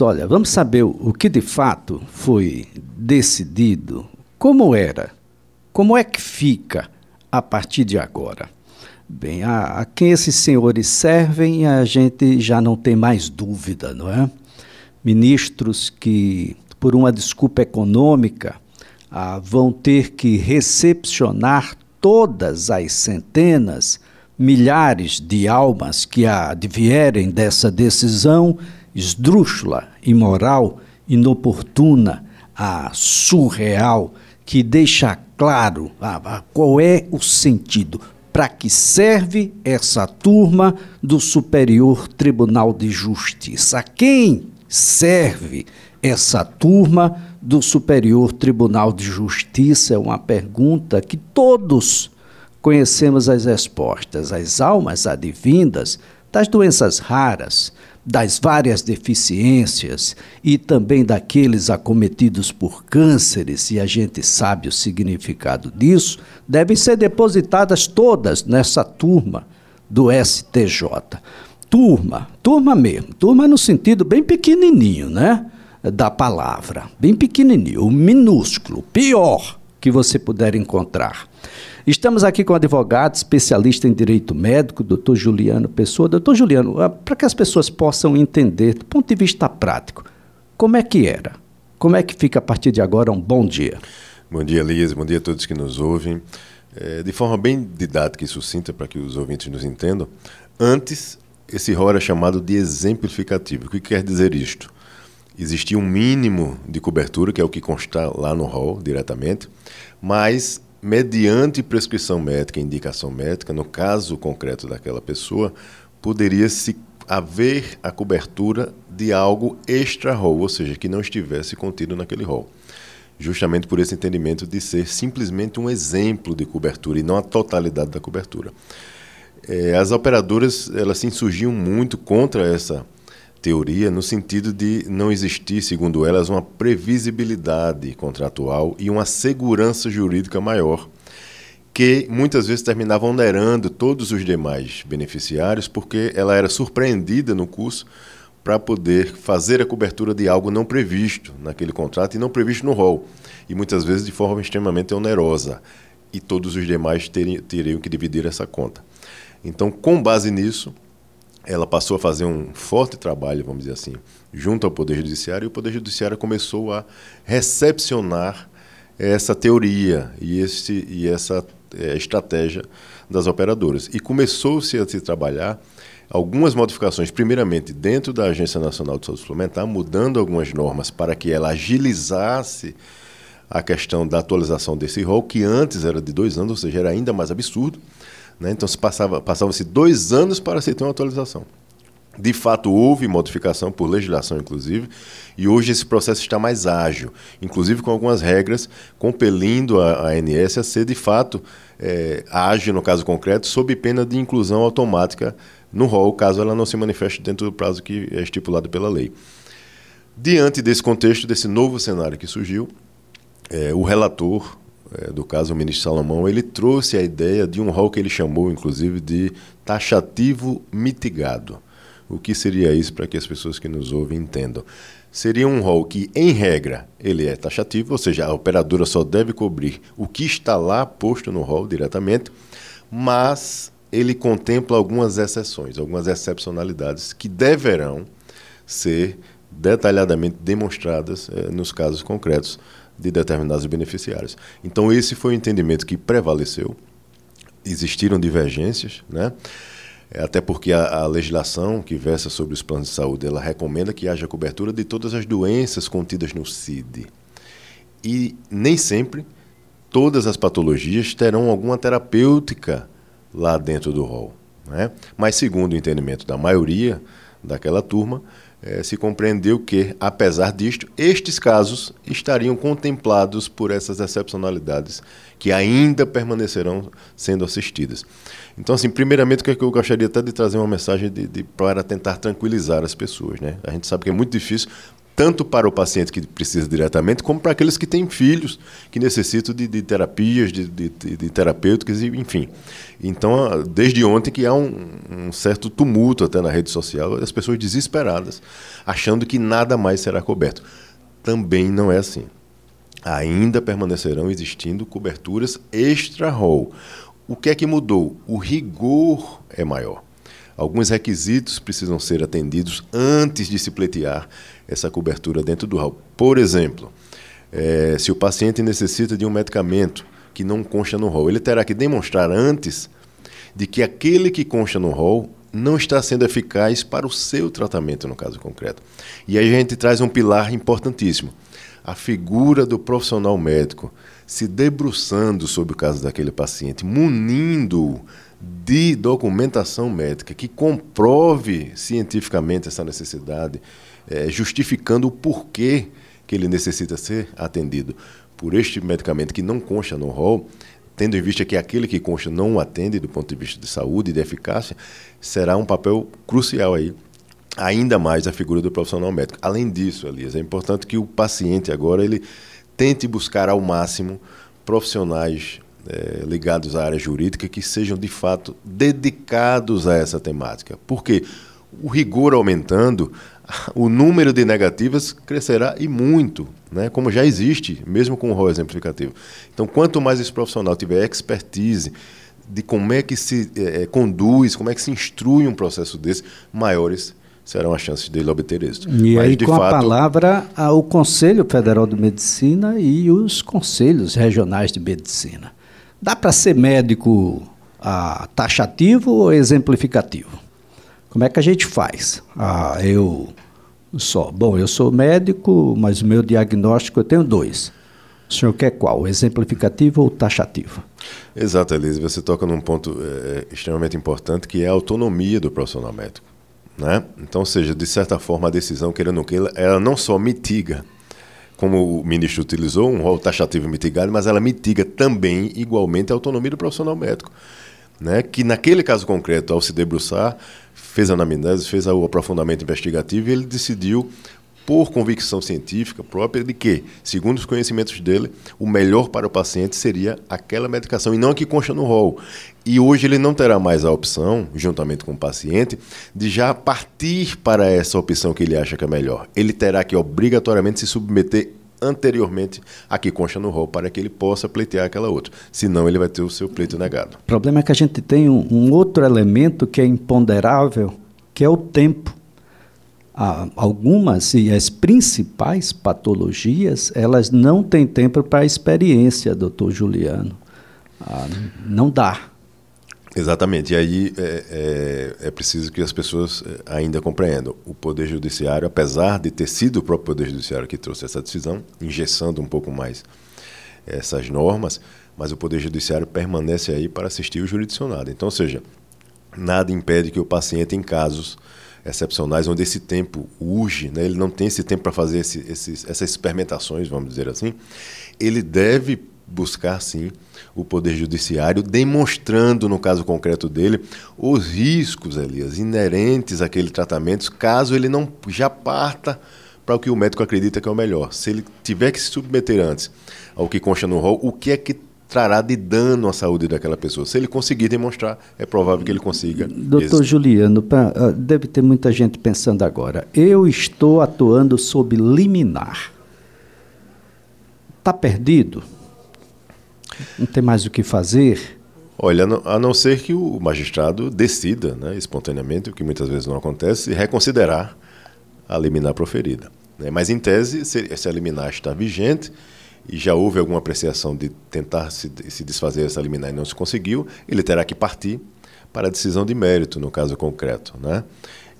Olha, vamos saber o que de fato foi decidido, como era, como é que fica a partir de agora. Bem, a, a quem esses senhores servem, a gente já não tem mais dúvida, não é? Ministros que, por uma desculpa econômica, ah, vão ter que recepcionar todas as centenas, milhares de almas que advierem dessa decisão esdrúxula, imoral, inoportuna, a surreal, que deixa claro ah, qual é o sentido para que serve essa turma do Superior Tribunal de Justiça? A quem serve essa turma do Superior Tribunal de Justiça? É uma pergunta que todos conhecemos as respostas. As almas advindas das doenças raras, das várias deficiências e também daqueles acometidos por cânceres, e a gente sabe o significado disso, devem ser depositadas todas nessa turma do STJ. Turma, turma mesmo, turma no sentido bem pequenininho, né? Da palavra, bem pequenininho, minúsculo, pior que você puder encontrar. Estamos aqui com o advogado, especialista em direito médico, doutor Juliano Pessoa. Doutor Juliano, ah, para que as pessoas possam entender, do ponto de vista prático, como é que era? Como é que fica a partir de agora um bom dia? Bom dia, Lias. Bom dia a todos que nos ouvem. É, de forma bem didática e sucinta, para que os ouvintes nos entendam, antes, esse rol era chamado de exemplificativo. O que quer dizer isto? Existia um mínimo de cobertura, que é o que consta lá no rol diretamente, mas mediante prescrição médica, indicação médica, no caso concreto daquela pessoa, poderia-se haver a cobertura de algo extra-rol, ou seja, que não estivesse contido naquele rol. Justamente por esse entendimento de ser simplesmente um exemplo de cobertura e não a totalidade da cobertura. É, as operadoras elas se insurgiam muito contra essa teoria no sentido de não existir, segundo elas, uma previsibilidade contratual e uma segurança jurídica maior, que muitas vezes terminava onerando todos os demais beneficiários, porque ela era surpreendida no curso para poder fazer a cobertura de algo não previsto naquele contrato e não previsto no rol, e muitas vezes de forma extremamente onerosa, e todos os demais teriam, teriam que dividir essa conta. Então, com base nisso, ela passou a fazer um forte trabalho, vamos dizer assim, junto ao Poder Judiciário, e o Poder Judiciário começou a recepcionar essa teoria e, esse, e essa é, estratégia das operadoras. E começou-se a se trabalhar algumas modificações, primeiramente dentro da Agência Nacional de Saúde Suplementar, mudando algumas normas para que ela agilizasse a questão da atualização desse rol, que antes era de dois anos, ou seja, era ainda mais absurdo. Né? Então se passava, passavam-se dois anos para ter uma atualização. De fato, houve modificação por legislação, inclusive, e hoje esse processo está mais ágil, inclusive com algumas regras compelindo a, a ANS a ser, de fato, é, ágil no caso concreto, sob pena de inclusão automática no rol, caso ela não se manifeste dentro do prazo que é estipulado pela lei. Diante desse contexto, desse novo cenário que surgiu, é, o relator, é, do caso o ministro Salomão, ele trouxe a ideia de um rol que ele chamou, inclusive, de taxativo mitigado. O que seria isso para que as pessoas que nos ouvem entendam? Seria um rol que, em regra, ele é taxativo, ou seja, a operadora só deve cobrir o que está lá posto no rol diretamente, mas ele contempla algumas exceções, algumas excepcionalidades que deverão ser detalhadamente demonstradas eh, nos casos concretos de determinados beneficiários. Então, esse foi o entendimento que prevaleceu. Existiram divergências, né? É, até porque a, a, legislação que versa sobre os planos de saúde ela recomenda que haja cobertura de todas as doenças contidas no CID. E nem sempre todas as patologias terão alguma terapêutica lá dentro do rol. Né? Mas, segundo o entendimento da maioria daquela turma, é, se compreendeu que, apesar disto, estes casos estariam contemplados por essas excepcionalidades que ainda permanecerão sendo assistidas. Então, assim, primeiramente, o que eu gostaria até de trazer uma mensagem de, de, para tentar tranquilizar as pessoas. Né? A gente sabe que é muito difícil tanto para o paciente que precisa diretamente, como para aqueles que têm filhos que necessitam de, de terapias, de, de, de, terapêuticas, enfim. Então, desde ontem que há um, um certo tumulto até na rede social, as pessoas desesperadas, achando que nada mais será coberto. Também não é assim. Ainda permanecerão existindo coberturas extra-rol. O que é que mudou? O rigor é maior. Alguns requisitos precisam ser atendidos antes de se pleitear essa cobertura dentro do rol. Por exemplo, é, se o paciente necessita de um medicamento que não consta no rol, ele terá que demonstrar antes de que aquele que consta no rol não está sendo eficaz para o seu tratamento, no caso concreto. E aí a gente traz um pilar importantíssimo: a figura do profissional médico se debruçando sobre o caso daquele paciente, munindo-o de documentação médica que comprove cientificamente essa necessidade, é, justificando o porquê que ele necessita ser atendido por este medicamento que não consta no rol, tendo em vista que aquele que consta não o atende do ponto de vista de saúde e de eficácia, será um papel crucial aí, ainda mais a figura do profissional médico. Além disso, Elias, é importante que o paciente agora ele tente buscar ao máximo profissionais é, ligados à área jurídica que sejam de fato dedicados a essa temática. Porque o rigor aumentando, o número de negativas crescerá e muito, né? como já existe, mesmo com o rol exemplificativo. Então, quanto mais esse profissional tiver expertise de como é que se é, conduz, como é que se instrui um processo desse, maiores serão as chances dele obter êxito. E Mas, aí, com fato... a palavra, o Conselho Federal de Medicina e os conselhos regionais de medicina. Dá para ser médico ah, taxativo ou exemplificativo? Como é que a gente faz? Ah, eu só. Bom, eu sou médico, mas o meu diagnóstico eu tenho dois. O senhor quer qual? Exemplificativo ou taxativo? Exato, Elise. Você toca num ponto é, extremamente importante que é a autonomia do profissional médico. Né? Então, seja, de certa forma, a decisão, querendo ou não, ela não só mitiga como o ministro utilizou, um rol taxativo mitigado, mas ela mitiga também, igualmente, a autonomia do profissional médico. Né? Que naquele caso concreto, ao se debruçar, fez a anamnese, fez o aprofundamento investigativo e ele decidiu por convicção científica própria de que, segundo os conhecimentos dele, o melhor para o paciente seria aquela medicação e não a que consta no rol. E hoje ele não terá mais a opção, juntamente com o paciente, de já partir para essa opção que ele acha que é melhor. Ele terá que obrigatoriamente se submeter anteriormente a que consta no rol para que ele possa pleitear aquela outra. Senão ele vai ter o seu pleito negado. O problema é que a gente tem um, um outro elemento que é imponderável, que é o tempo algumas e as principais patologias, elas não têm tempo para a experiência, doutor Juliano. Ah, não dá. Exatamente. E aí é, é, é, preciso que as pessoas é, ainda compreendam. O Poder Judiciário, apesar de ter sido o próprio Poder Judiciário que trouxe essa decisão, engessando um pouco mais essas normas, mas o Poder Judiciário permanece aí para assistir o jurisdicionado. Então, ou seja, nada impede que o paciente, em casos excepcionais, onde esse tempo urge, né, ele não tem esse tempo para fazer esse, esses, essas experimentações, vamos dizer assim, ele deve buscar sim o Poder Judiciário, demonstrando, no caso concreto dele, os riscos, Elias, inerentes àquele tratamento, caso ele não já parta para o que o médico acredita que é o melhor. Se ele tiver que se submeter antes ao que consta no rol, o que é que trará de dano à saúde daquela pessoa. Se ele conseguir demonstrar, é provável que ele consiga. Doutor Juliano, pra, uh, deve ter muita gente pensando agora. Eu estou atuando sob liminar. Está perdido? Não tem mais o que fazer? Olha, a não ser que o magistrado decida, né, espontaneamente, o que muitas vezes não acontece, reconsiderar a liminar proferida. Né? Mas, em tese, se, se a liminar está vigente, e já houve alguma apreciação de tentar se, se desfazer essa liminar e não se conseguiu, ele terá que partir para a decisão de mérito, no caso concreto. Né?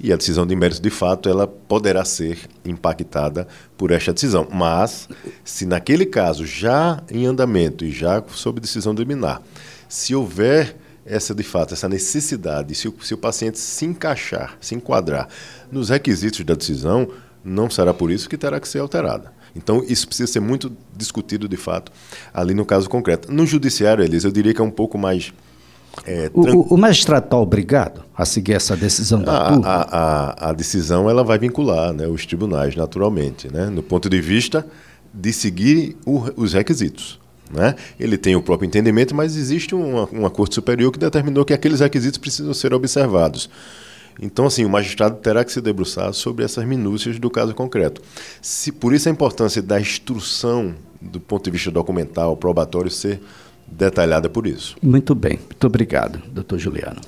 E a decisão de mérito, de fato, ela poderá ser impactada por esta decisão. Mas, se naquele caso, já em andamento e já sob decisão liminar, se houver essa, de fato, essa necessidade, se o, se o paciente se encaixar, se enquadrar nos requisitos da decisão, não será por isso que terá que ser alterada. Então, isso precisa ser muito discutido, de fato, ali no caso concreto. No judiciário, Elisa, eu diria que é um pouco mais É, o, o, magistrado está obrigado a seguir essa decisão da a, a, a, a, decisão ela vai vincular né, os tribunais, naturalmente, né, no ponto de vista de seguir o, os requisitos. Né? Ele tem o próprio entendimento, mas existe uma, uma corte superior que determinou que aqueles requisitos precisam ser observados. Então, assim, o magistrado terá que se debruçar sobre essas minúcias do caso concreto. Se, por isso a importância da instrução do ponto de vista documental, probatório, ser detalhada por isso. Muito bem. Muito obrigado, doutor Juliano.